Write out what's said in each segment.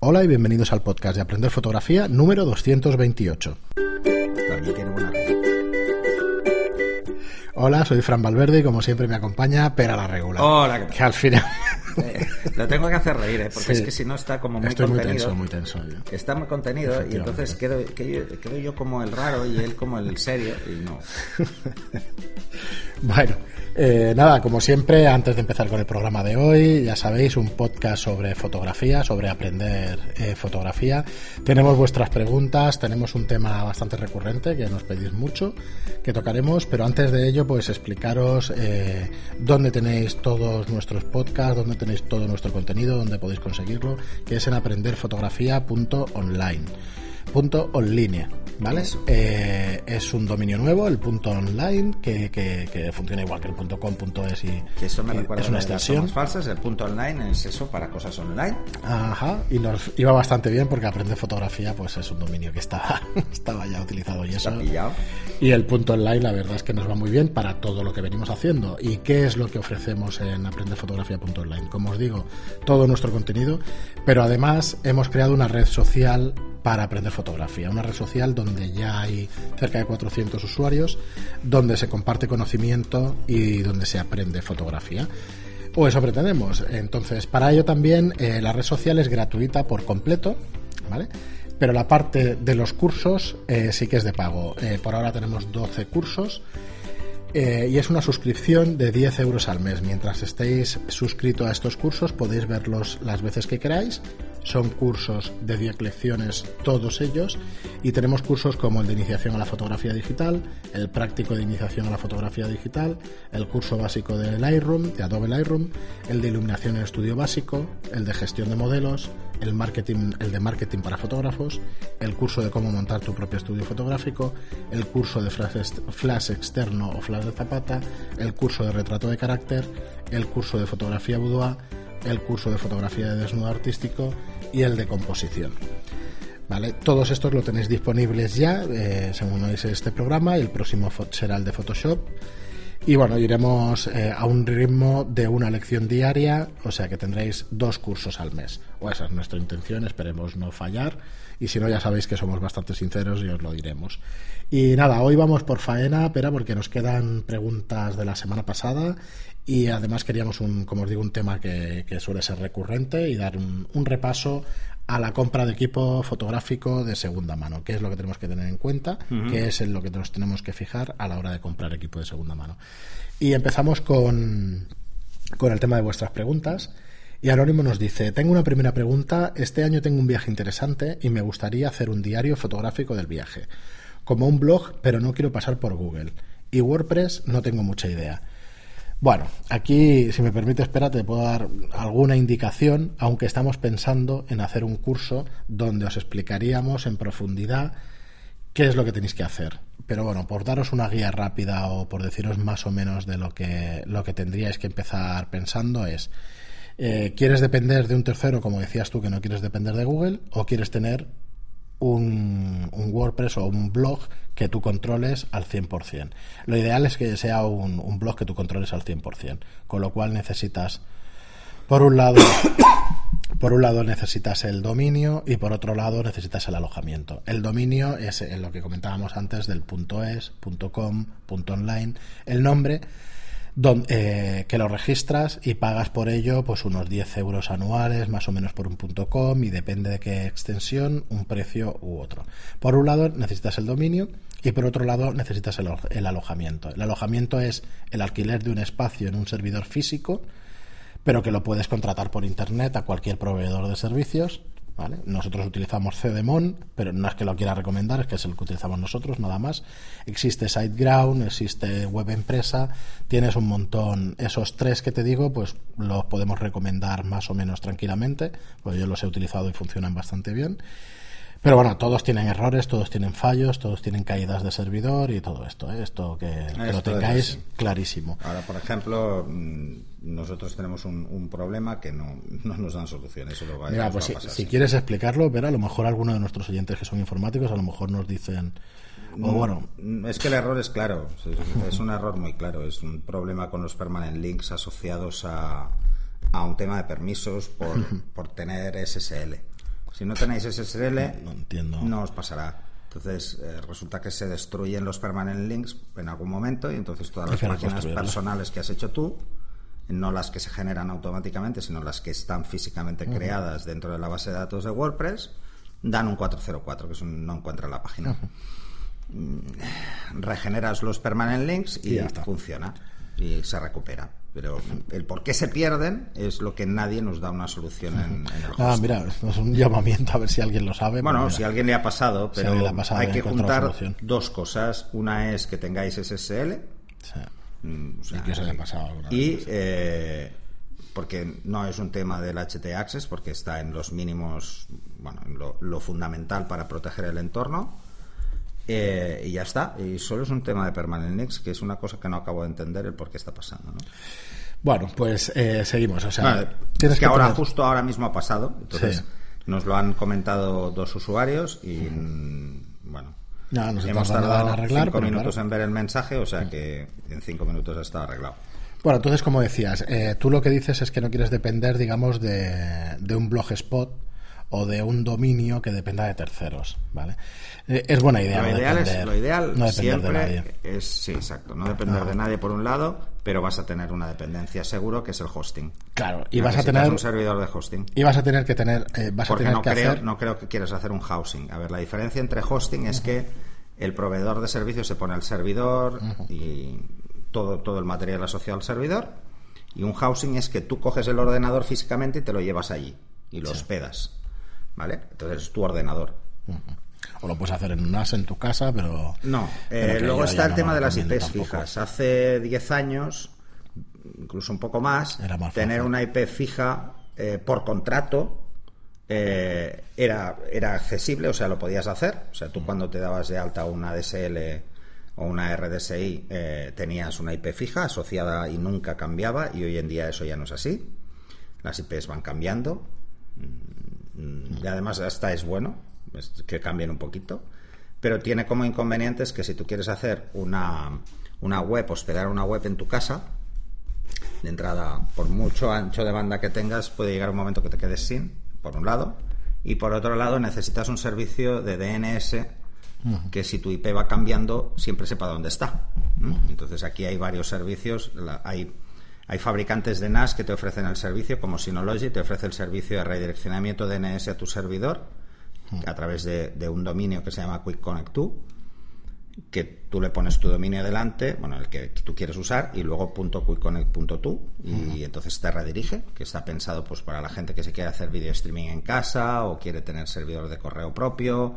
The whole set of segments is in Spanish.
Hola y bienvenidos al podcast de Aprender Fotografía número 228. También tiene buena pinta. Hola, soy Fran Valverde y como siempre me acompaña Pera la Regular. Hola, ¿qué tal? Que al final... Eh, lo tengo que hacer reír, ¿eh? porque Sí. es que si no está como muy Estoy muy contenido. tenso, muy tenso. yo. Está muy contenido y entonces quedo, que- quedo yo como el raro y él como el serio y no. Bueno, eh, nada, como siempre, antes de empezar con el programa de hoy, ya sabéis, un podcast sobre fotografía, sobre aprender eh, fotografía. Tenemos vuestras preguntas, tenemos un tema bastante recurrente que nos pedís mucho, que tocaremos, pero antes de ello, pues explicaros eh, dónde tenéis todos nuestros podcasts, dónde tenéis todo nuestro contenido, dónde podéis conseguirlo, que es en aprenderfotografía.online. Punto online, ¿vale? Eso. Eh, es un dominio nuevo, el punto online, que, que- que funciona igual que el punto com, punto es y, Que eso me recuerda es una las extensión. tomas falsas. El punto online es eso para cosas online. Ajá, y nos iba bastante bien porque aprender fotografía pues es un dominio que estaba, estaba ya utilizado y eso. Está pillado. Y el punto online, la verdad es que nos va muy bien para todo lo que venimos haciendo. ¿Y qué es lo que ofrecemos en aprenderfotografía.online? Como os digo, todo nuestro contenido, pero además hemos creado una red social para aprender fotografía. Una red social donde ya hay cerca de 400 usuarios, donde se comparte conocimiento y donde se aprende fotografía. O eso pretendemos. Entonces, para ello también eh, la red social es gratuita por completo, ¿vale? Pero la parte de los cursos eh, sí que es de pago. Eh, por ahora tenemos 12 cursos eh, y es una suscripción de 10 euros al mes. Mientras estéis suscrito a estos cursos podéis verlos las veces que queráis. Son cursos de 10 lecciones todos ellos y tenemos cursos como el de iniciación a la fotografía digital, el práctico de iniciación a la fotografía digital, el curso básico de Lightroom, de Adobe Lightroom, el de iluminación en estudio básico, el de gestión de modelos, el marketing, el de marketing para fotógrafos, el curso de cómo montar tu propio estudio fotográfico, el curso de flash, ex- flash externo o flash de zapata, el curso de retrato de carácter, el curso de fotografía boudoir, el curso de fotografía de desnudo artístico y el de composición. ¿Vale? Todos estos lo tenéis disponibles ya, eh, según oís este programa, el próximo será el de Photoshop. Y bueno, iremos eh, a un ritmo de una lección diaria, o sea que tendréis dos cursos al mes. O esa es nuestra intención, esperemos no fallar. Y si no, ya sabéis que somos bastante sinceros y os lo diremos. Y nada, hoy vamos por faena, pero porque nos quedan preguntas de la semana pasada y además queríamos, un, como os digo, un tema que, suele ser recurrente y dar un repaso a la compra de equipo fotográfico de segunda mano, que es lo que tenemos que tener en cuenta, que es en lo que nos tenemos que fijar a la hora de comprar equipo de segunda mano. Y empezamos con, con el tema de vuestras preguntas. Y Anónimo nos dice, tengo una primera pregunta, este año tengo un viaje interesante y me gustaría hacer un diario fotográfico del viaje, como un blog, pero no quiero pasar por Google. Y WordPress no tengo mucha idea. Bueno, aquí, si me permite, espera, te puedo dar alguna indicación, aunque estamos pensando en hacer un curso donde os explicaríamos en profundidad qué es lo que tenéis que hacer. Pero bueno, por daros una guía rápida o por deciros más o menos de lo que, lo que tendríais que empezar pensando es, eh, ¿quieres depender de un tercero, como decías tú, que no quieres depender de Google? ¿O quieres tener un, un WordPress o un blog que tú controles al 100%. Lo ideal es que sea un, un blog que tú controles al 100%, con lo cual necesitas, por un lado, por un lado necesitas el dominio y por otro lado necesitas el alojamiento. El dominio es en lo que comentábamos antes del .es, .com, .online, el nombre don- eh, que lo registras y pagas por ello pues unos 10 euros anuales más o menos por un punto .com y depende de qué extensión un precio u otro. Por un lado necesitas el dominio y por otro lado necesitas el, alo- el alojamiento. El alojamiento es el alquiler de un espacio en un servidor físico pero que lo puedes contratar por internet a cualquier proveedor de servicios. ¿Vale? Nosotros utilizamos CDMON, pero no es que lo quiera recomendar, es que es el que utilizamos nosotros, nada más. Existe SiteGround, existe Web Empresa, tienes un montón. Esos tres que te digo, pues los podemos recomendar más o menos tranquilamente, pues yo los he utilizado y funcionan bastante bien. Pero bueno, todos tienen errores, todos tienen fallos, todos tienen caídas de servidor y todo esto, ¿eh? esto que, que lo Esto tengáis clarísimo. Ahora, por ejemplo, mm, nosotros tenemos un, un problema que no, no nos dan solución. Eso lo va, Mira, pues va si, a pasar si quieres explicarlo, ver a lo mejor alguno de nuestros oyentes que son informáticos, a lo mejor nos dicen, o bueno, Mm, Es que el error es claro, es, es un error muy claro, es un problema con los permanent links asociados a, a un tema de permisos por, por tener SSL. Si no tenéis SSL, No entiendo. no os pasará. Entonces, eh, resulta que se destruyen los permanent links en algún momento y entonces todas las páginas personales que has hecho tú, no las que se generan automáticamente, sino las que están físicamente creadas dentro de la base de datos de WordPress, dan un 404, que es un no encuentra la página. Mm, Regeneras los permanent links y, Y ya está. funciona y se recupera. Pero el por qué se pierden es lo que nadie nos da una solución en, en el Ah, mira, esto es un llamamiento a ver si alguien lo sabe. Bueno, si mira. a alguien le ha pasado, Si pero ha pasado, hay que juntar dos cosas. Una es que tengáis SSL. Sí. mm, o sea, Y que os haya pasado alguna y, vez. eh, porque no es un tema del HT Access, porque está en los mínimos, bueno, en lo, lo fundamental para proteger el entorno. Eh, y ya está. Y solo es un tema de permanent links, que es una cosa que no acabo de entender el por qué está pasando. ¿no? Bueno, pues eh, seguimos. O sea, Vale, es que, ahora tener- justo ahora mismo ha pasado. Entonces Sí. nos lo han comentado dos usuarios y mm, bueno. Nos hemos tardado en arreglar, cinco minutos claro. en ver el mensaje, o sea que en cinco minutos está arreglado. Bueno, entonces, como decías, eh, tú lo que dices es que no quieres depender, digamos, de, de un blogspot o de un dominio que dependa de terceros, ¿vale? Eh, es buena idea. lo no ideal, depender, es, lo ideal no depender de nadie. siempre es, sí, exacto, no depender de nadie por un lado, pero vas a tener una dependencia seguro que es el hosting. Claro, y vas a tener un servidor de hosting. y vas a tener que tener, eh, vas a Porque tener no que creo, hacer. no creo que quieras hacer un housing. A ver, la diferencia entre hosting es que el proveedor de servicios se pone al servidor y todo, todo el material asociado al servidor. Y un housing es que tú coges el ordenador físicamente y te lo llevas allí y lo hospedas. ¿Vale? Entonces es tu ordenador. O lo puedes hacer en un NAS en tu casa, pero. No, pero eh, luego está el no tema de las IPs tampoco. fijas. Hace 10 años, incluso un poco más, tener fácil. una IP fija eh, por contrato eh, era, era accesible, o sea, lo podías hacer. O sea, Mm. tú cuando te dabas de alta una DSL o una RDSI eh, tenías una IP fija asociada y nunca cambiaba y hoy en día eso ya no es así. Las IPs van cambiando Mm, y además hasta es bueno es que cambien un poquito pero tiene como inconvenientes que si tú quieres hacer una, una web hospedar una web en tu casa de entrada por mucho ancho de banda que tengas puede llegar un momento que te quedes sin por un lado y por otro lado necesitas un servicio de DNS que si tu IP va cambiando siempre sepa dónde está entonces aquí hay varios servicios la- hay hay fabricantes de NAS que te ofrecen el servicio, como Synology, te ofrece el servicio de redireccionamiento DNS a tu servidor a través de, de un dominio que se llama Quick Connect 2, que tú le pones tu dominio delante, bueno, el que tú quieres usar, y luego .quickconnect.to, y entonces te redirige, que está pensado pues para la gente que se quiere hacer video streaming en casa o quiere tener servidor de correo propio,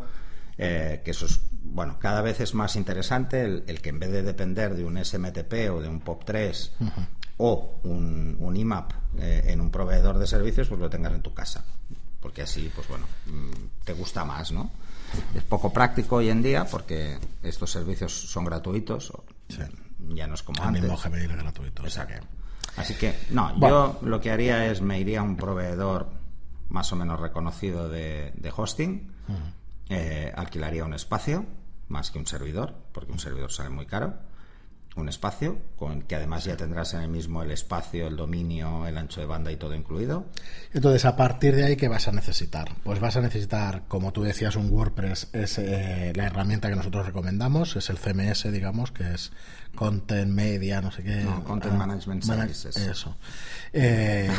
eh, que eso es, bueno, cada vez es más interesante el, el que en vez de depender de un SMTP o de un POP3 o un, un IMAP eh, en un proveedor de servicios, pues lo tengas en tu casa. Porque así, pues bueno, mm, te gusta más, ¿no? Es poco práctico hoy en día porque estos servicios son gratuitos, o- ya no es como El antes. mismo Gmail es gratuito. Exacto. que- Así que, no, Bueno. yo lo que haría es me iría a un proveedor más o menos reconocido de, de hosting, eh, alquilaría un espacio, más que un servidor, porque un servidor sale muy caro, un espacio, con que además ya tendrás en el mismo el espacio, el dominio, el ancho de banda y todo incluido. Entonces, a partir de ahí, ¿qué vas a necesitar? Pues vas a necesitar, como tú decías, un WordPress, es eh, la herramienta que nosotros recomendamos, es el CMS, digamos, que es Content Media, no sé qué. No, Content Management Services. Eso. Eh,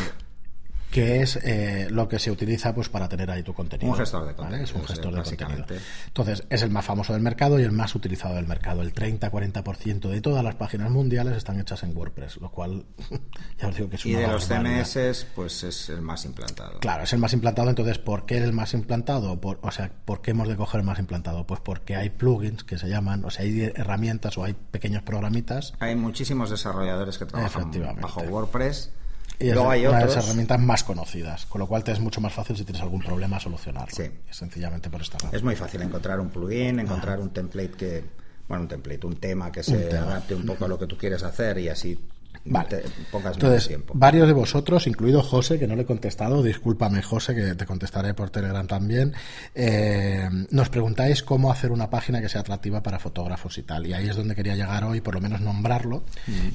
que es eh, lo que se utiliza pues para tener ahí tu contenido. Un gestor de ¿vale? contenido, Es un gestor de contenido. Entonces, es el más famoso del mercado y el más utilizado del mercado. El 30-40% de todas las páginas mundiales están hechas en WordPress, lo cual ya os digo que es Y de los. CMS, pues es el más implantado. Claro, es el más implantado, entonces, ¿por qué es el más implantado? Por, o sea, ¿por qué hemos de coger el más implantado? Pues porque hay plugins que se llaman, o sea, hay herramientas o hay pequeños programitas Hay muchísimos desarrolladores que trabajan bajo WordPress. Y es Luego hay una de las herramientas más conocidas, con lo cual te es mucho más fácil si tienes algún problema solucionarlo. Sí. Sencillamente por esta razón. Es muy fácil encontrar un plugin, encontrar un template que, bueno, un template, un tema que se Un adapte un poco a lo que tú quieres hacer y así Vale. te pongas Entonces, tiempo. varios de vosotros, incluido José, que no le he contestado, discúlpame José, que te contestaré por Telegram también, eh, nos preguntáis cómo hacer una página que sea atractiva para fotógrafos y tal. Y ahí es donde quería llegar hoy, por lo menos nombrarlo.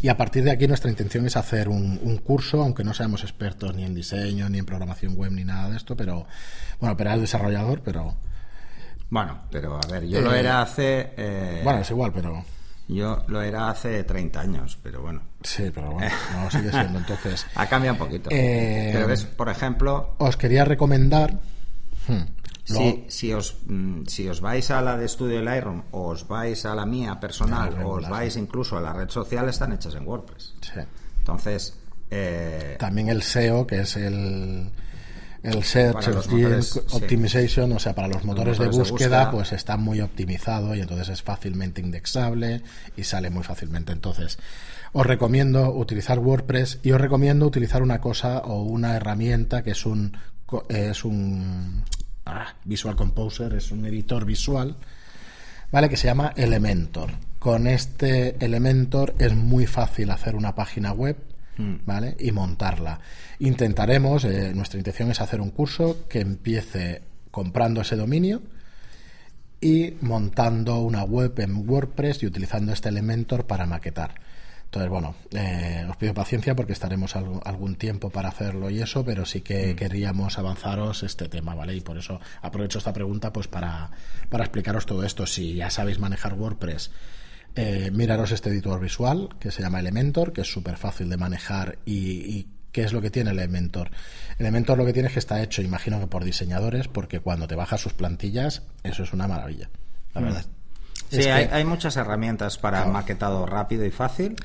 Y a partir de aquí nuestra intención es hacer un, un curso, aunque no seamos expertos ni en diseño, ni en programación web, ni nada de esto, pero bueno, pero es desarrollador, pero Bueno, pero a ver, yo Eh, lo era hace. eh, bueno, es igual, pero Yo lo era hace 30 años, pero bueno. sí, pero bueno, no sigue siendo. Entonces, Ha cambiado un poquito. Eh, pero ves, por ejemplo, os quería recomendar. hmm, si, si, os, mm, si os vais a la de Estudio Lightroom, o os vais a la mía personal, o os vais incluso a la red social, están hechas en WordPress. sí. Entonces, eh, También el SEO, que es el, el Search sí. Optimization, o sea, para los motores, motores de, de búsqueda, pues está muy optimizado y entonces es fácilmente indexable y sale muy fácilmente. Entonces, os recomiendo utilizar WordPress y os recomiendo utilizar una cosa o una herramienta que es un co- es un ah, Visual Composer, es un editor visual, ¿vale? Que se llama Elementor. Con este Elementor es muy fácil hacer una página web, ¿vale? Y montarla. Intentaremos, eh, nuestra intención es hacer un curso que empiece comprando ese dominio y montando una web en WordPress y utilizando este Elementor para maquetar. Entonces, bueno, eh, os pido paciencia porque estaremos algo- algún tiempo para hacerlo y eso, pero sí que queríamos avanzaros este tema, ¿vale? Y por eso aprovecho esta pregunta pues para, para explicaros todo esto. Si ya sabéis manejar WordPress, eh, miraros este editor visual que se llama Elementor, que es súper fácil de manejar y, y ¿qué es lo que tiene Elementor? Elementor lo que tiene es que está hecho, imagino que por diseñadores, porque cuando te bajas sus plantillas, eso es una maravilla, la verdad. sí, que- hay, muchas herramientas para Claro. maquetado rápido y fácil,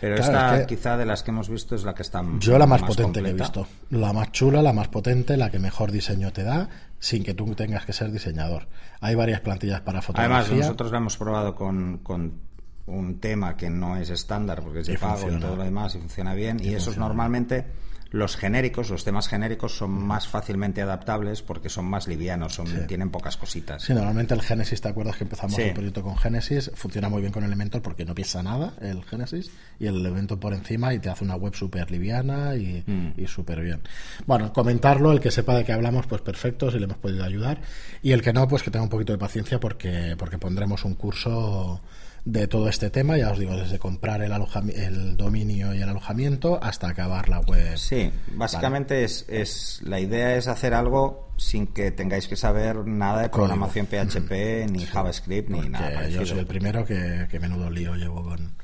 pero Claro, esta es que- quizá de las que hemos visto es la que está Yo la más, potente que he visto. La más chula, la más potente, la que mejor diseño te da, sin que tú tengas que ser diseñador. Hay varias plantillas para fotografía. Además, nosotros la hemos probado con, con un tema que no es estándar porque es de Y pago y todo lo demás y funciona bien. Y, esos normalmente, los genéricos, los temas genéricos son más fácilmente adaptables porque son más livianos, son, tienen pocas cositas. Sí, normalmente el Genesis, ¿te acuerdas que empezamos Sí. el proyecto con Genesis? Funciona muy bien con Elementor porque no pesa nada el Genesis y el Elementor por encima y te hace una web súper liviana y, Mm. y súper bien. Bueno, comentarlo, el que sepa de qué hablamos, pues perfecto, si le hemos podido ayudar. Y el que no, pues que tenga un poquito de paciencia porque, porque pondremos un curso de todo este tema, ya os digo, desde comprar el, el dominio y el alojamiento hasta acabar la web. Sí, básicamente es, es la idea es hacer algo sin que tengáis que saber nada de Código. programación PHP, ni JavaScript, ni nada parecido. yo soy el primero que, que menudo lío llevo con,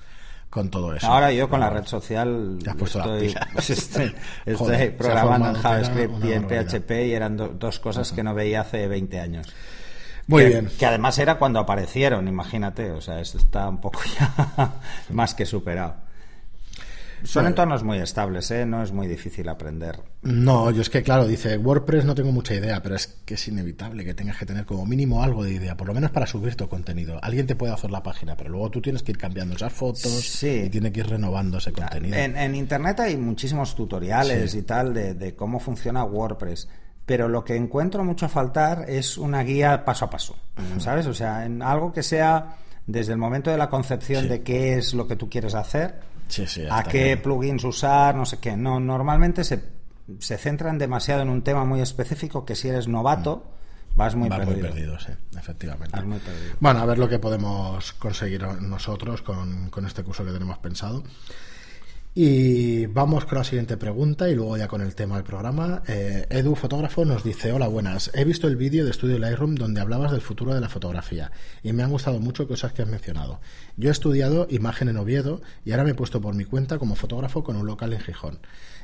con todo eso. Ahora yo con la red social Te has puesto estoy, pues estoy, Joder, programando en JavaScript y en. PHP y eran do- dos cosas que no veía hace 20 años. Muy que, bien. Que además era cuando aparecieron, imagínate. O sea, esto está un poco ya más que superado. Son Bueno. entornos muy estables, ¿eh? No es muy difícil aprender. No, yo es que, claro, dice WordPress no tengo mucha idea, pero es que es inevitable que tengas que tener como mínimo algo de idea, por lo menos para subir tu contenido. Alguien te puede hacer la página, pero luego tú tienes que ir cambiando esas fotos Sí. y tiene que ir renovando ese contenido. En, en Internet hay muchísimos tutoriales Sí. y tal de, de cómo funciona WordPress. Pero lo que encuentro mucho a faltar es una guía paso a paso. ¿Sabes? O sea, en algo que sea desde el momento de la concepción Sí. de qué es lo que tú quieres hacer, Sí, sí, a qué bien. plugins usar, no sé qué. No, normalmente se, se centran demasiado en un tema muy específico que si eres novato vas muy Vas perdido. muy perdido, sí, efectivamente. Vas muy perdido. Bueno, a ver lo que podemos conseguir nosotros con, con este curso que tenemos pensado. Y vamos con la siguiente pregunta y luego ya con el tema del programa. Eh, Edu, fotógrafo, nos dice, hola, buenas. He visto el vídeo de Estudio Lightroom donde hablabas del futuro de la fotografía y me han gustado mucho cosas que has mencionado. Yo he estudiado imagen en Oviedo y ahora me he puesto por mi cuenta como fotógrafo con un local en Gijón.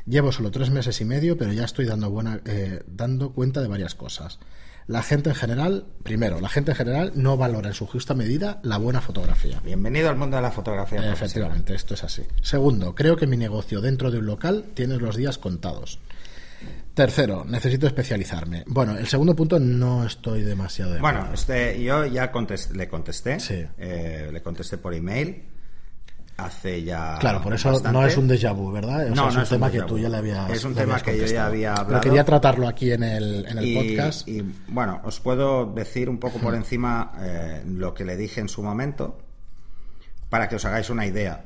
Llevo solo tres meses y medio, pero ya estoy dando, buena, eh, dando cuenta de varias cosas. La gente en general, primero, la gente en general no valora en su justa medida la buena fotografía. Bienvenido al mundo de la fotografía. Efectivamente, esto es así. Segundo, creo que mi negocio dentro de un local tiene los días contados. Tercero, necesito especializarme. Bueno, el segundo punto no estoy demasiado de Bueno, este, yo ya le contesté. Sí. eh, le contesté por email. Hace ya. Claro, por eso bastante. no es un déjà vu, ¿verdad? O sea, No, es no un es tema que tú ya le habías Es un tema habías que yo ya había Pero hablado. quería tratarlo aquí en el, en el y, podcast. y, bueno, os puedo decir un poco por encima eh, lo que le dije en su momento para que os hagáis una idea.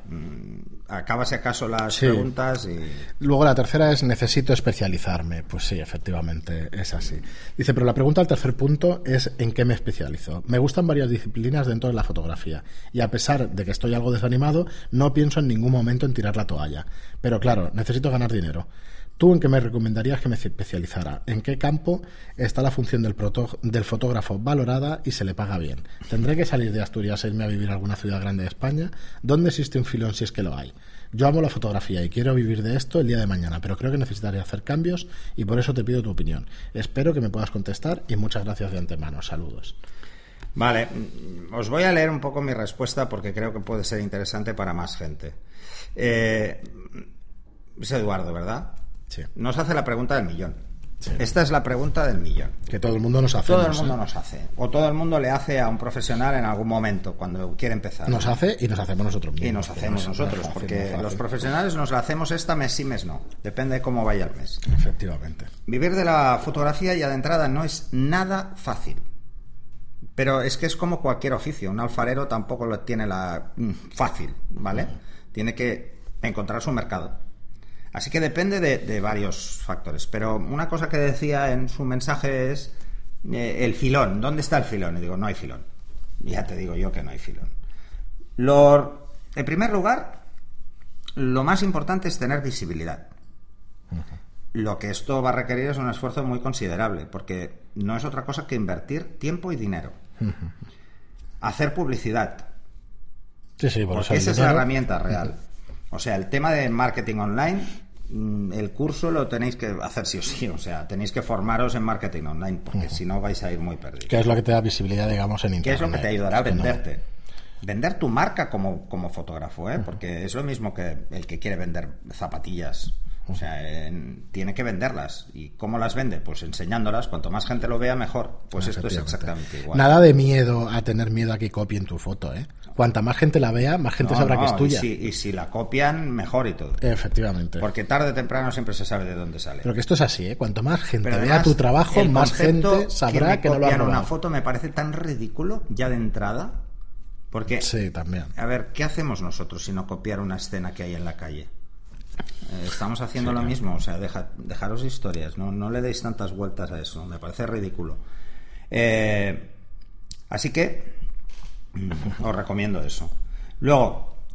Acaba si acaso las preguntas y... Luego la tercera es necesito especializarme. Pues sí, efectivamente, es así. Dice, pero la pregunta al tercer punto es ¿en qué me especializo? Me gustan varias disciplinas dentro de la fotografía y a pesar de que estoy algo desanimado, no pienso en ningún momento en tirar la toalla. Pero claro, necesito ganar dinero. ¿Tú en qué me recomendarías que me especializara? ¿En qué campo está la función del, fotógrafo valorada y se le paga bien? ¿Tendré que salir de Asturias e irme a vivir a alguna ciudad grande de España? ¿Dónde existe un filón si es que lo hay? Yo amo la fotografía y quiero vivir de esto el día de mañana, pero creo que necesitaré hacer cambios y por eso te pido tu opinión. Espero que me puedas contestar y muchas gracias de antemano. Saludos. Vale, os voy a leer un poco mi respuesta porque creo que puede ser interesante para más gente. Eh, es Eduardo, ¿verdad? Nos hace la pregunta del millón. Esta es la pregunta del millón. Que todo el mundo nos hace. Todo el mundo nos hace. O todo el mundo le hace a un profesional en algún momento, cuando quiere empezar. Nos hace y nos hacemos nosotros mismos. Y nos hacemos nosotros, porque los profesionales nos la hacemos esta mes sí, mes no. Depende de cómo vaya el mes. Efectivamente. Vivir de la fotografía ya de entrada no es nada fácil. Pero es que es como cualquier oficio. Un alfarero tampoco lo tiene la mm, fácil, ¿vale? Tiene que encontrar su mercado Así que depende de, varios factores. Pero una cosa que decía en su mensaje es eh, el filón. ¿Dónde está el filón? Y digo, no hay filón. Ya te digo yo que no hay filón. Lo, en primer lugar, lo más importante es tener visibilidad. Lo que esto va a requerir es un esfuerzo muy considerable, porque no es otra cosa que invertir tiempo y dinero. Hacer publicidad. Sí, sí, porque esa es la herramienta real. O sea, el tema de marketing online, mm, el curso lo tenéis que hacer sí o sí. O sea, tenéis que formaros en marketing online, porque si no vais a ir muy perdidos. ¿Qué es lo que te da visibilidad, digamos, en Internet? ¿Qué es lo que te ayudará a venderte? Vender tu marca como, como fotógrafo, ¿eh? Porque es lo mismo que el que quiere vender zapatillas. O sea, tiene que venderlas. ¿Y cómo las vende? Pues enseñándolas. Cuanto más gente lo vea, mejor. Pues esto es exactamente igual. Nada de miedo a tener miedo a que copien tu foto, ¿eh? Cuanta más gente la vea, más gente sabrá que es tuya. Y si, la copian, mejor y todo. Efectivamente. Porque tarde o temprano siempre se sabe de dónde sale. Pero que esto es así, ¿eh? Cuanto más gente vea tu trabajo, más gente sabrá que, no lo ha robado. una foto me parece tan ridículo ya de entrada. Porque, sí, también. A ver, ¿qué hacemos nosotros si no copiar una escena que hay en la calle? Eh, estamos haciendo lo mismo, o sea, dejaros historias, no, no le deis tantas vueltas a eso, me parece ridículo. Eh, así que mm, os recomiendo eso. Luego,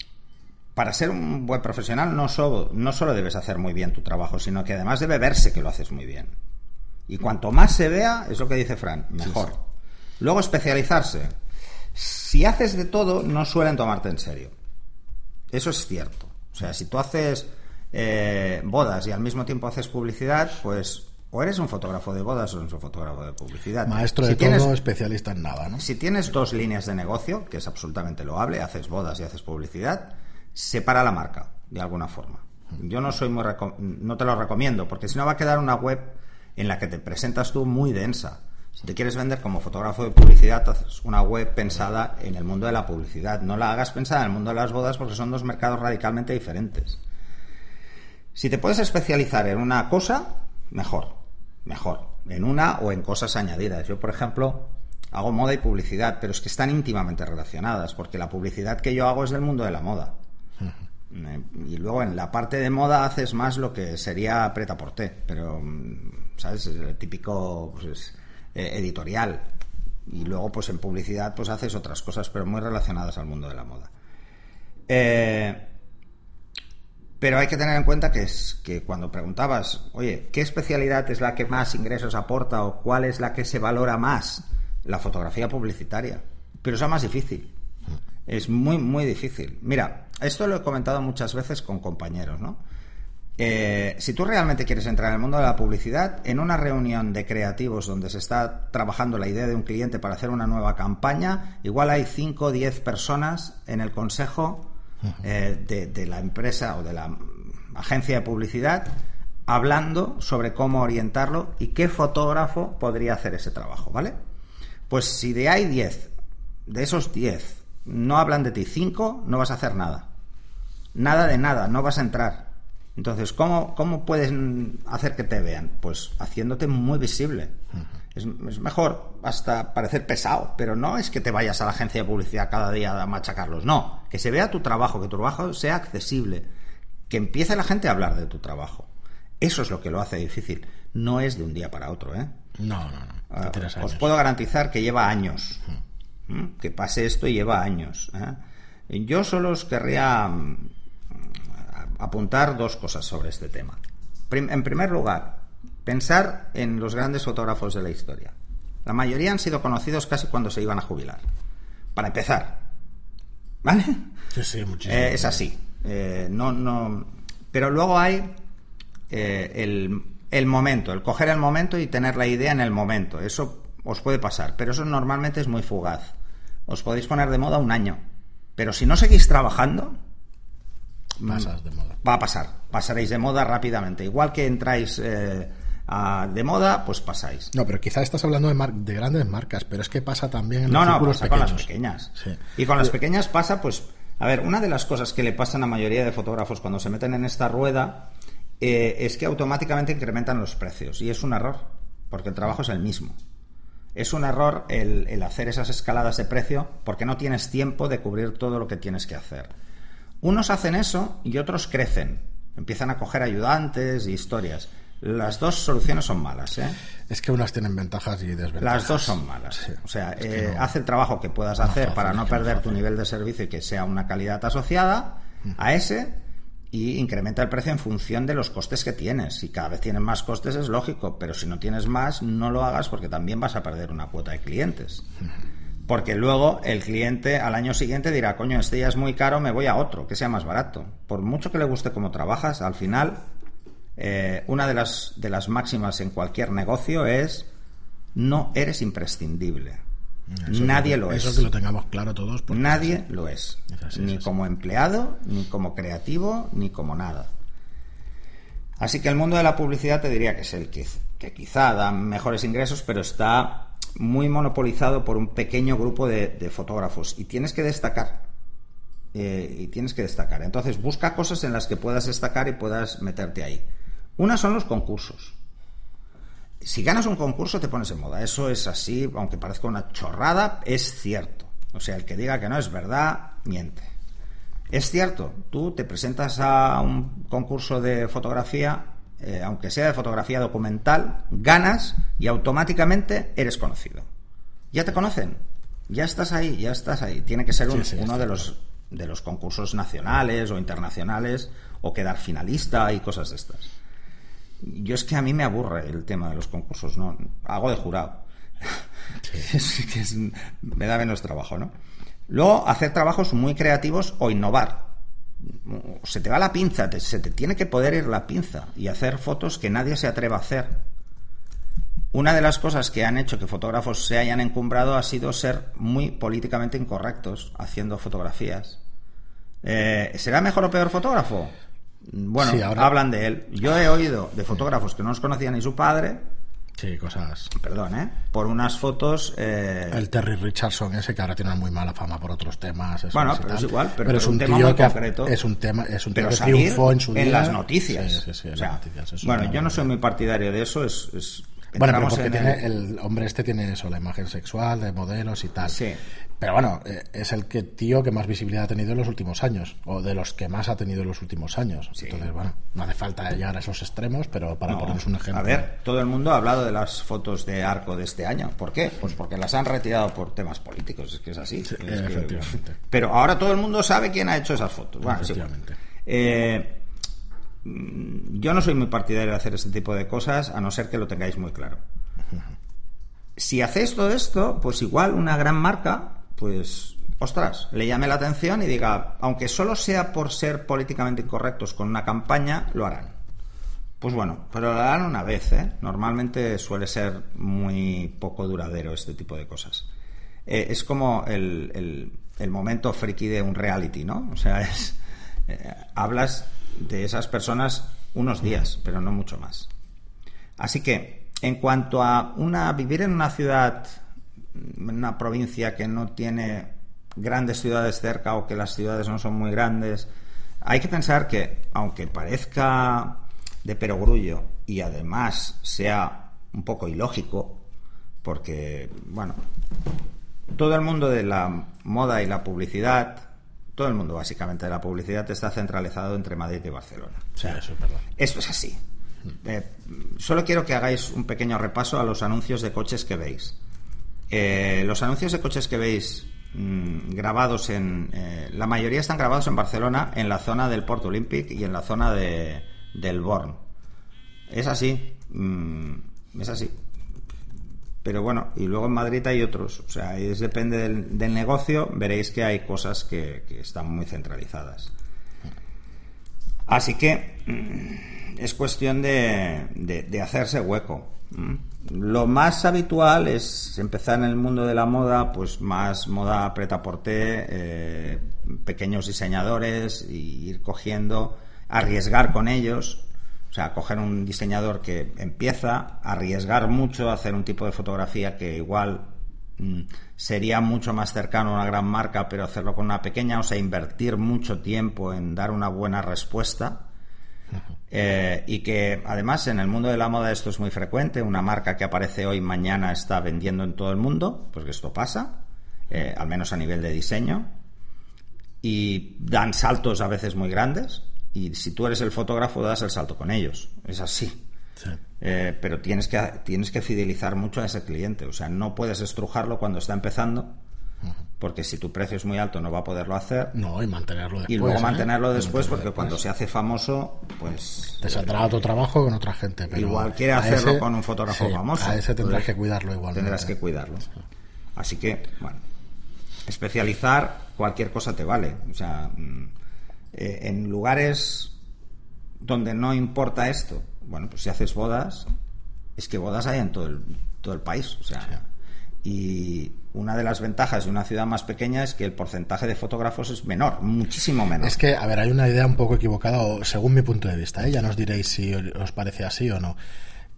para ser un buen profesional no solo, no solo debes hacer muy bien tu trabajo, sino que además debe verse que lo haces muy bien. Y cuanto más se vea, es lo que dice Fran, mejor. Luego, especializarse. Si haces de todo, no suelen tomarte en serio. Eso es cierto. O sea, si tú haces eh, bodas y al mismo tiempo haces publicidad, pues o eres un fotógrafo de bodas o eres un fotógrafo de publicidad. Maestro de todo, especialista en nada, ¿no? Si tienes dos líneas de negocio, que es absolutamente loable, haces bodas y haces publicidad, separa la marca, de alguna forma. Yo no soy muy no te lo recomiendo, porque si no va a quedar una web en la que te presentas tú muy densa. Si te quieres vender como fotógrafo de publicidad, haces una web pensada en el mundo de la publicidad. No la hagas pensada en el mundo de las bodas porque son dos mercados radicalmente diferentes. Si te puedes especializar en una cosa, mejor, mejor, en una o en cosas añadidas. Yo, por ejemplo, hago moda y publicidad, pero es que están íntimamente relacionadas, porque la publicidad que yo hago es del mundo de la moda. Eh, y luego en la parte de moda haces más lo que sería preta por té, pero, mm, ¿sabes? El típico pues, eh, editorial. Y luego, pues en publicidad, pues haces otras cosas, pero muy relacionadas al mundo de la moda. Eh, pero hay que tener en cuenta que, es, que cuando preguntabas, oye, ¿qué especialidad es la que más ingresos aporta o cuál es la que se valora más? La fotografía publicitaria. Pero es la más difícil. Es muy, muy difícil. Mira, esto lo he comentado muchas veces con compañeros, ¿no? Eh, si tú realmente quieres entrar en el mundo de la publicidad, en una reunión de creativos donde se está trabajando la idea de un cliente para hacer una nueva campaña, igual hay 5 o 10 personas en el consejo eh, de, la empresa o de la agencia de publicidad hablando sobre cómo orientarlo y qué fotógrafo podría hacer ese trabajo, ¿vale? Pues si de hay 10, de esos 10 no hablan de ti, 5 no vas a hacer nada. Nada de nada, no vas a entrar. Entonces, ¿cómo, cómo puedes hacer que te vean? Pues haciéndote muy visible. Es, es, mejor hasta parecer pesado, pero no es que te vayas a la agencia de publicidad cada día a machacarlos, no, que se vea tu trabajo, que tu trabajo sea accesible, que empiece la gente a hablar de tu trabajo. Eso es lo que lo hace difícil. No es de un día para otro, ¿eh? No, no, no. Uh, os puedo garantizar que lleva años. ¿Mm? Que pase esto lleva años. ¿eh? Yo solo os querría mm, apuntar dos cosas sobre este tema. En primer lugar, pensar en los grandes fotógrafos de la historia. La mayoría han sido conocidos casi cuando se iban a jubilar. Para empezar. ¿Vale? Sí, sí, muchísimo. Eh, es así. Eh, no, no. Pero luego hay eh, el, el, momento, el coger el momento y tener la idea en el momento. Eso os puede pasar, pero eso normalmente es muy fugaz. Os podéis poner de moda un año. Pero si no seguís trabajando, Pasas de moda. va a pasar. Pasaréis de moda rápidamente. Igual que entráis eh, a, de moda, pues pasáis. No, pero quizá estás hablando de, mar de grandes marcas, pero es que pasa también en no, los no, círculos pasa con las pequeñas. Sí. Y con las pequeñas pasa, pues, a ver, una de las cosas que le pasan a la mayoría de fotógrafos cuando se meten en esta rueda eh, es que automáticamente incrementan los precios. Y es un error, porque el trabajo es el mismo. Es un error el, el hacer esas escaladas de precio porque no tienes tiempo de cubrir todo lo que tienes que hacer. Unos hacen eso y otros crecen. Empiezan a coger ayudantes y historias. Las dos soluciones son malas, ¿eh? Es que unas tienen ventajas y desventajas. Las dos son malas. Sí. O sea, eh, no- haz el trabajo que puedas hacer fácil, para no perder tu nivel de servicio y que sea una calidad asociada a ese y incrementa el precio en función de los costes que tienes. Si cada vez tienes más costes es lógico, pero si no tienes más, no lo hagas porque también vas a perder una cuota de clientes. Porque luego el cliente al año siguiente dirá, coño, este ya es muy caro, me voy a otro, que sea más barato. Por mucho que le guste cómo trabajas, al final, eh, una de las, de las máximas en cualquier negocio es, no eres imprescindible. Eso Nadie que- lo es. Eso que lo tengamos claro todos. Nadie lo es. Es así, ni es como empleado, ni como creativo, ni como nada. Así que el mundo de la publicidad te diría que es el que, que quizá da mejores ingresos, pero está muy monopolizado por un pequeño grupo de, de fotógrafos y tienes que destacar. Eh, y tienes que destacar. Entonces busca cosas en las que puedas destacar y puedas meterte ahí. Una son los concursos. Si ganas un concurso te pones en moda. Eso es así, aunque parezca una chorrada, es cierto. O sea, el que diga que no es verdad, miente. Es cierto, tú te presentas a un concurso de fotografía, eh, aunque sea de fotografía documental, ganas y automáticamente eres conocido. Ya te conocen, ya estás ahí, ya estás ahí. Tiene que ser un- Sí, sí, uno de los, de los concursos nacionales o internacionales o quedar finalista y cosas de estas. Yo es que a mí me aburre el tema de los concursos, ¿no? Hago de jurado. Que es- me da menos trabajo, ¿no? Luego, hacer trabajos muy creativos o innovar. Se te va la pinza, te- se te tiene que poder ir la pinza y hacer fotos que nadie se atreva a hacer. Una de las cosas que han hecho que fotógrafos se hayan encumbrado ha sido ser muy políticamente incorrectos haciendo fotografías. Eh, ¿Será mejor o peor fotógrafo? Bueno, Sí, ahora- hablan de él. Yo he oído de fotógrafos que no los conocía ni su padre, Sí, cosas. perdón, ¿eh? por unas fotos. eh, El Terry Richardson ese que ahora tiene una muy mala fama por otros temas. eso Bueno, pero tal. es igual, pero- es un tema tío muy que concreto. es un tema, es un pero tío que triunfó en su día. en las noticias. Sí, sí, sí, en O sea, las noticias. es bueno, yo no soy muy partidario de eso. Es, es- Bueno, pero porque en tiene, el- el hombre este tiene eso, la imagen sexual, de modelos y tal. Sí. Pero bueno, eh, es el que tío que más visibilidad ha tenido en los últimos años, o de los que más ha tenido en los últimos años. Sí. Entonces, bueno, no hace falta llegar a esos extremos, pero para No, poneros un ejemplo. A ver, todo el mundo ha hablado de las fotos de arco de este año. ¿Por qué? Pues porque las han retirado por temas políticos. Es que es así. Sí, Es que- efectivamente. Pero ahora todo el mundo sabe quién ha hecho esas fotos. Bueno. Efectivamente. Eh, yo no soy muy partidario de hacer este tipo de cosas, a no ser que lo tengáis muy claro. Si hacéis todo esto, pues igual una gran marca, pues, ostras, le llame la atención y diga, aunque solo sea por ser políticamente incorrectos con una campaña, lo harán. Pues bueno, pero lo harán una vez, ¿eh? Normalmente suele ser muy poco duradero este tipo de cosas. Eh, es como el, el- el momento friki de un reality, ¿no? O sea, es, eh, hablas de esas personas unos días, pero no mucho más. Así que, en cuanto a una vivir en una ciudad, en una provincia que no tiene grandes ciudades cerca o que las ciudades no son muy grandes, hay que pensar que, aunque parezca de perogrullo y además sea un poco ilógico, porque, bueno, todo el mundo de la moda y la publicidad, todo el mundo básicamente de la publicidad está centralizado entre Madrid y Barcelona. O sea, eso es verdad. Esto es así. Eh, solo quiero que hagáis un pequeño repaso a los anuncios de coches que veis. Eh, los anuncios de coches que veis mm, grabados en... Eh, la mayoría están grabados en Barcelona, en la zona del Port Olympic y en la zona de, del Born. Es así. mm, es así. Pero bueno, y luego en Madrid hay otros. O sea, es- depende del, negocio, veréis que hay cosas que, están muy centralizadas. Así que mm, es cuestión de, de- hacerse hueco. Lo más habitual es empezar en el mundo de la moda, pues más moda preta porter pequeños diseñadores y ir cogiendo, arriesgar con ellos. O sea, coger un diseñador que empieza, arriesgar mucho, hacer un tipo de fotografía que igual mm, sería mucho más cercano a una gran marca, pero hacerlo con una pequeña, o sea, invertir mucho tiempo en dar una buena respuesta. Eh, y que además en el mundo de la moda esto es muy frecuente. Una marca que aparece hoy, mañana está vendiendo en todo el mundo, porque esto pasa, eh, al menos a nivel de diseño. Y dan saltos a veces muy grandes. Y si tú eres el fotógrafo, das el salto con ellos. Es así. Sí. Eh, pero tienes que, tienes que fidelizar mucho a ese cliente. O sea, no puedes estrujarlo cuando está empezando, porque si tu precio es muy alto no va a poderlo hacer. No, y mantenerlo después. y luego ¿eh? mantenerlo después, mantenerlo porque después. cuando se hace famoso, pues Te saldrá otro trabajo con otra gente. Pero Igual quiere hacerlo con un fotógrafo sí, famoso. A ese tendrás que cuidarlo igual. tendrás que cuidarlo. Así que, bueno, especializar cualquier cosa te vale. O sea, mm, eh, en lugares donde no importa esto, bueno, pues si haces bodas, es que bodas hay en todo el, todo el país. O sea, y una de las ventajas de una ciudad más pequeña es que el porcentaje de fotógrafos es menor, muchísimo menor. Es que, a ver, hay una idea un poco equivocada, o según mi punto de vista, ¿eh? ya nos diréis si os parece así o no.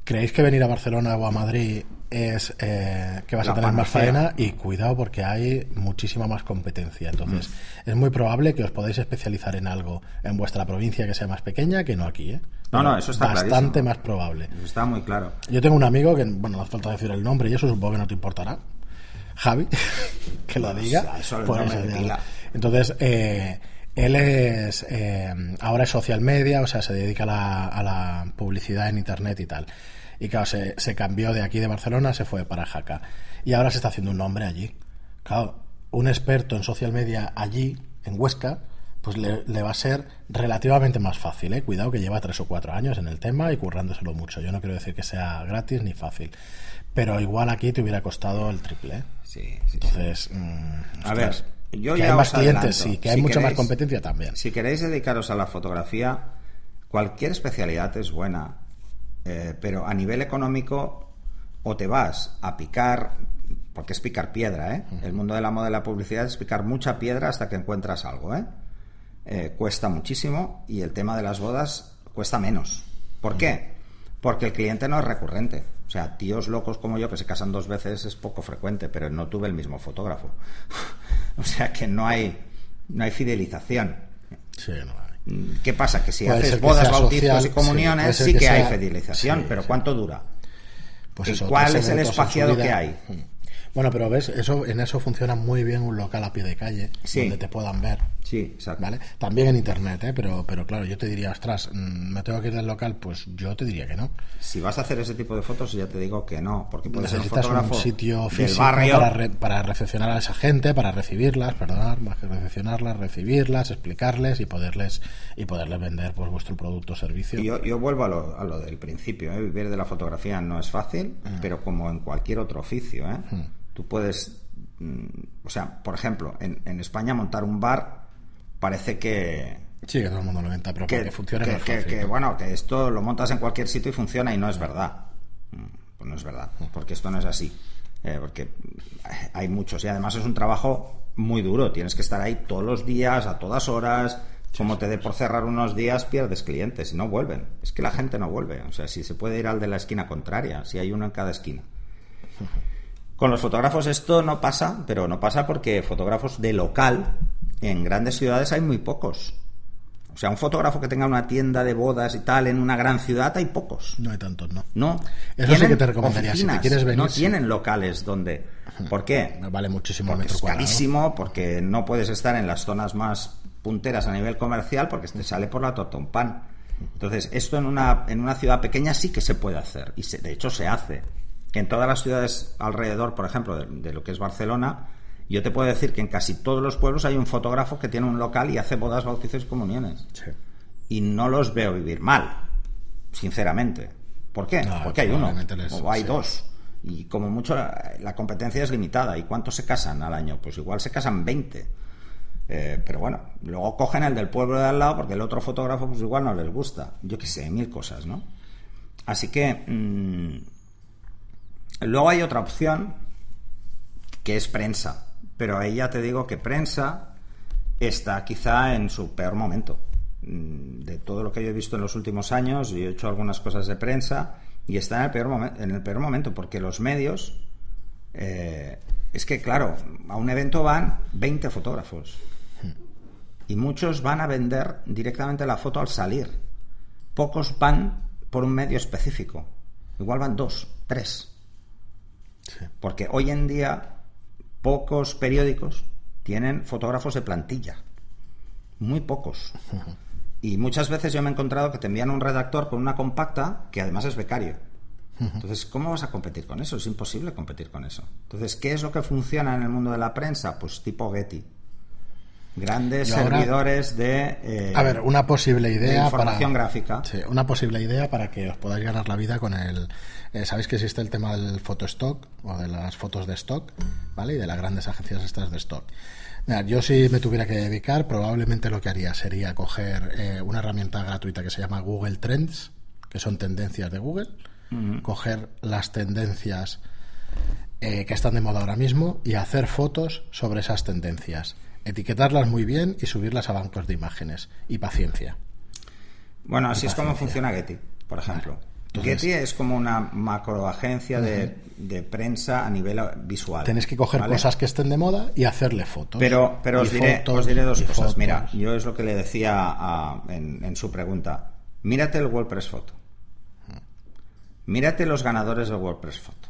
¿Creéis que venir a Barcelona o a Madrid es eh, que vas La a tener más panacea. faena? Y cuidado porque hay muchísima más competencia. Entonces, es muy probable que os podáis especializar en algo en vuestra provincia que sea más pequeña que no aquí. ¿eh? No, no, eso está Bastante clarísimo. más probable. Eso está muy claro. Yo tengo un amigo que, bueno, no hace falta decir el nombre y eso supongo que no te importará. Javi, que lo diga. o sea, Por eso, depila. Entonces, eh, él es, eh, ahora es social media, o sea, se dedica a la, a la publicidad en internet y tal. Y claro, se, se cambió de aquí de Barcelona, se fue para Jaca. Y ahora se está haciendo un nombre allí. Claro, un experto en social media allí, en Huesca, pues le, le va a ser relativamente más fácil, ¿eh? Cuidado que lleva tres o cuatro años en el tema y currándoselo mucho. Yo no quiero decir que sea gratis ni fácil. Pero igual aquí te hubiera costado el triple, ¿eh? Sí, sí, sí. Entonces, mm, A ver, yo que ya hay más clientes, sí, que hay Si mucha más competencia también. Si queréis dedicaros a la fotografía, cualquier especialidad es buena, eh, pero a nivel económico o te vas a picar, porque es picar piedra, ¿eh? El mundo de la moda y la publicidad es picar mucha piedra hasta que encuentras algo, ¿eh? Eh, cuesta muchísimo y el tema de las bodas cuesta menos. ¿Por qué? Porque el cliente no es recurrente. O sea, tíos locos como yo que se casan dos veces es poco frecuente, pero no tuve el mismo fotógrafo. o sea que no hay, no hay fidelización. Sí, no hay. ¿Qué pasa? Que si Puede haces bodas, bautizos y comuniones, sí, que que, hay fidelización, sí, pero. ¿cuánto dura? Pues ¿Y eso, cuál es el espaciado que hay? Mm. Bueno, pero ves, eso en eso funciona muy bien un local a pie de calle, Sí. donde te puedan ver. Sí, exacto. ¿Vale? También en internet, ¿eh? pero, pero claro, yo te diría, ostras, mm, ¿me tengo que ir del local? Pues yo te diría que no. Si vas a hacer ese tipo de fotos, ya te digo que no, porque puedes ser un Necesitas un, sitio físico para, re- para recepcionar a esa gente, para recibirlas, perdonad, más que recepcionarlas, recibirlas, explicarles y poderles y poderles vender pues vuestro producto o servicio. Yo, yo vuelvo a lo, a lo del principio. ¿eh? Vivir de la fotografía no es fácil, Mm. pero como en cualquier otro oficio, ¿eh? Tú puedes, mm, o sea, por ejemplo, en, en España montar un bar parece que, Sí, que todo el mundo lo inventa, pero que funcione que- que, bueno, que esto lo montas en cualquier sitio y funciona y no es verdad. Mm, Pues no es verdad, porque esto no es así. Eh, porque hay muchos y además es un trabajo muy duro. Tienes que estar ahí todos los días, a todas horas. Como te dé por cerrar unos días, pierdes clientes y no vuelven. Es que la gente no vuelve. O sea, si se puede ir al de la esquina contraria, si hay uno en cada esquina. Con los fotógrafos esto no pasa, pero no pasa porque fotógrafos de local en grandes ciudades hay muy pocos. O sea, un fotógrafo que tenga una tienda de bodas y tal en una gran ciudad, hay pocos. No hay tantos, ¿no? No. Eso sí que te recomendaría. Si te quieres venir, no sí. tienen locales donde. ¿Por qué? Vale muchísimo el Porque metro es cuadrado. carísimo, porque no puedes estar en las zonas más punteras a nivel comercial, porque te sale por la torta un pan. Entonces, esto en una, en una ciudad pequeña sí que se puede hacer, y se- de hecho se hace. En todas las ciudades alrededor, por ejemplo, de, de lo que es Barcelona, yo te puedo decir que en casi todos los pueblos hay un fotógrafo que tiene un local y hace bodas, bautizos y comuniones. Sí. Y no los veo vivir mal, sinceramente. ¿Por qué? No, Porque hay uno, les- o hay sí. dos. Y como mucho la, la competencia es limitada. ¿Y cuántos se casan al año? Pues igual se casan 20. Eh, pero bueno, luego cogen el del pueblo de al lado porque el otro fotógrafo pues igual no les gusta. Yo qué sé, mil cosas, ¿no? Así que mm, luego hay otra opción que es prensa. Pero ahí ya te digo que prensa está quizá en su peor momento. Mm, De todo lo que yo he visto en los últimos años, yo he hecho algunas cosas de prensa y está en el peor, en el peor momento porque los medios eh, es que, claro, a un evento van 20 fotógrafos y muchos van a vender directamente la foto al salir. Pocos van por un medio específico. Igual van dos, tres. Sí. Porque hoy en día pocos periódicos tienen fotógrafos de plantilla. Muy pocos. Y muchas veces yo me he encontrado que te envían un redactor con una compacta que además es becario. Entonces, ¿cómo vas a competir con eso? Es imposible competir con eso. Entonces, ¿qué es lo que funciona en el mundo de la prensa? Pues tipo Getty. Grandes ahora- servidores de... eh, A ver, una posible de idea información para... gráfica. Sí, una posible idea para que os podáis ganar la vida con el... eh, Sabéis que existe el tema del fotostock o de las fotos de stock, ¿vale? Y de las grandes agencias estas de stock. Mira, yo si me tuviera que dedicar, probablemente lo que haría sería coger eh, una herramienta gratuita que se llama Google Trends, que son tendencias de Google, coger las tendencias eh, que están de moda ahora mismo y hacer fotos sobre esas tendencias. Etiquetarlas muy bien y subirlas a bancos de imágenes. Y paciencia. Bueno, así es como funciona Getty, por ejemplo. Entonces- Getty es como una macroagencia de, de prensa a nivel visual. Tenéis que coger ¿vale? cosas que estén de moda y hacerle fotos. Pero, pero os, diré, fotos, os diré dos cosas. fotos. Mira, yo es lo que le decía a- en, en su pregunta. Mírate el WordPress Photo. Mírate los ganadores del WordPress Photo.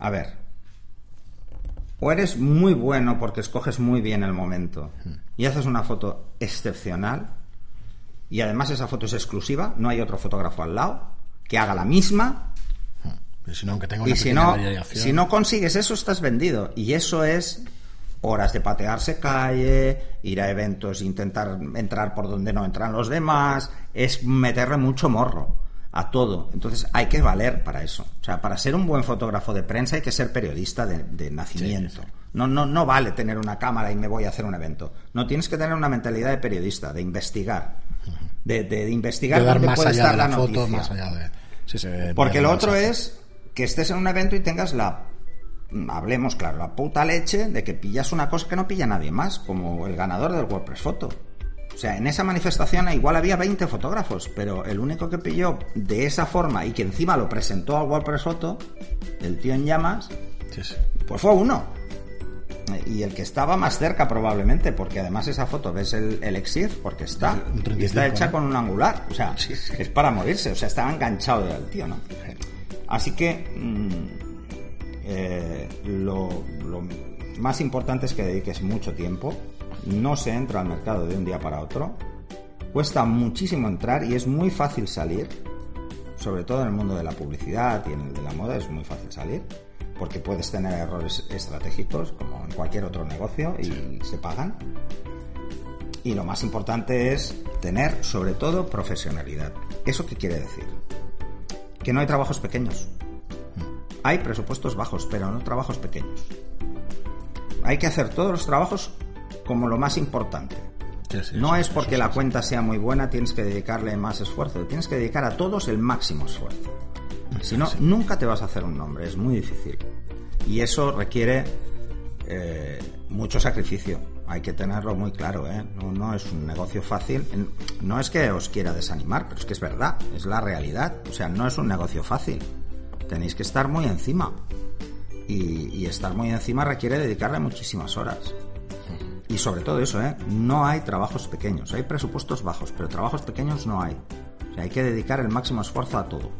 A ver. O eres muy bueno porque escoges muy bien el momento y haces una foto excepcional y además esa foto es exclusiva, no hay otro fotógrafo al lado que haga la misma Y si no, aunque tenga y si no, si no consigues eso, estás vendido. Y eso es horas de patearse calle, ir a eventos, intentar entrar por donde no entran los demás, es meterle mucho morro a todo. Entonces hay que valer para eso. O sea, para ser un buen fotógrafo de prensa hay que ser periodista de, de nacimiento. No, no, no vale tener una cámara y me voy a hacer un evento. No tienes que tener una mentalidad de periodista, de investigar. De, de- de investigar de dar dónde más puede allá estar de la, la, foto, noticia. más allá de. se Porque lo otro es que estés en un evento y tengas la, hablemos claro, la puta leche de que pillas una cosa que no pilla nadie más, como el ganador del WordPress Photo. O sea, en esa manifestación igual había 20 fotógrafos, pero el único que pilló de esa forma y que encima lo presentó al WordPress Photo, el tío en llamas, Sí, sí. pues fue uno. Y el que estaba más cerca probablemente, porque además esa foto ves el, el EXIF, porque está, Un 35, y está hecha ¿no? con un angular, o sea, Sí, es para morirse, o sea, estaba enganchado del tío, ¿no? Así que mm, eh, lo, lo más importante es que dediques mucho tiempo, no se entra al mercado de un día para otro, cuesta muchísimo entrar y es muy fácil salir, sobre todo en el mundo de la publicidad y en el de la moda es muy fácil salir, porque puedes tener errores estratégicos como en cualquier otro negocio y se pagan. Y lo más importante es tener, sobre todo, profesionalidad. ¿Eso qué quiere decir? Que no hay trabajos pequeños. Hay presupuestos bajos, pero no trabajos pequeños. Hay que hacer todos los trabajos como lo más importante. No es porque la cuenta sea muy buena, tienes que dedicarle más esfuerzo. Tienes que dedicar a todos el máximo esfuerzo. Si no, nunca te vas a hacer un nombre, es muy difícil. Y eso requiere eh, mucho sacrificio. Hay que tenerlo muy claro, ¿eh? No, no es un negocio fácil. No es que os quiera desanimar, pero es que es verdad, es la realidad. O sea, no es un negocio fácil. Tenéis que estar muy encima. Y, y estar muy encima requiere dedicarle muchísimas horas. Y sobre todo eso, ¿eh? no hay trabajos pequeños, hay presupuestos bajos, pero trabajos pequeños no hay. O sea, hay que dedicar el máximo esfuerzo a todo.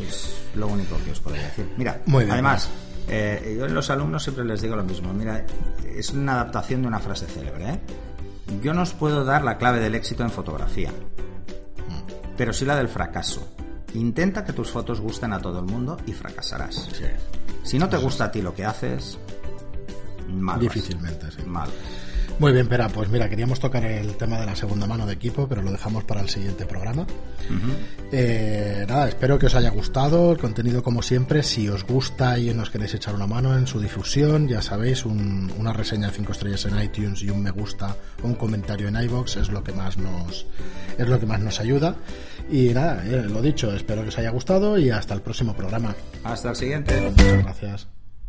Es lo único que os podría decir. Mira, Muy bien, además, eh, yo en los alumnos siempre les digo lo mismo. Mira, es una adaptación de una frase célebre. ¿eh? Yo no os puedo dar la clave del éxito en fotografía, pero sí la del fracaso. Intenta que tus fotos gusten a todo el mundo y fracasarás. Sí. Si no te gusta a ti lo que haces, mal. Difícilmente, sí. Mal. Muy bien, Pera, pues mira, queríamos tocar el tema de la segunda mano de equipo, pero lo dejamos para el siguiente programa. Eh, nada, espero que os haya gustado el contenido como siempre. Si os gusta y nos queréis echar una mano en su difusión, ya sabéis, un- una reseña de 5 estrellas en iTunes y un me gusta o un comentario en iBox es lo que más nos es lo que más nos ayuda. Y nada, eh, lo dicho, espero que os haya gustado y hasta el próximo programa. Hasta el siguiente. Muchas gracias.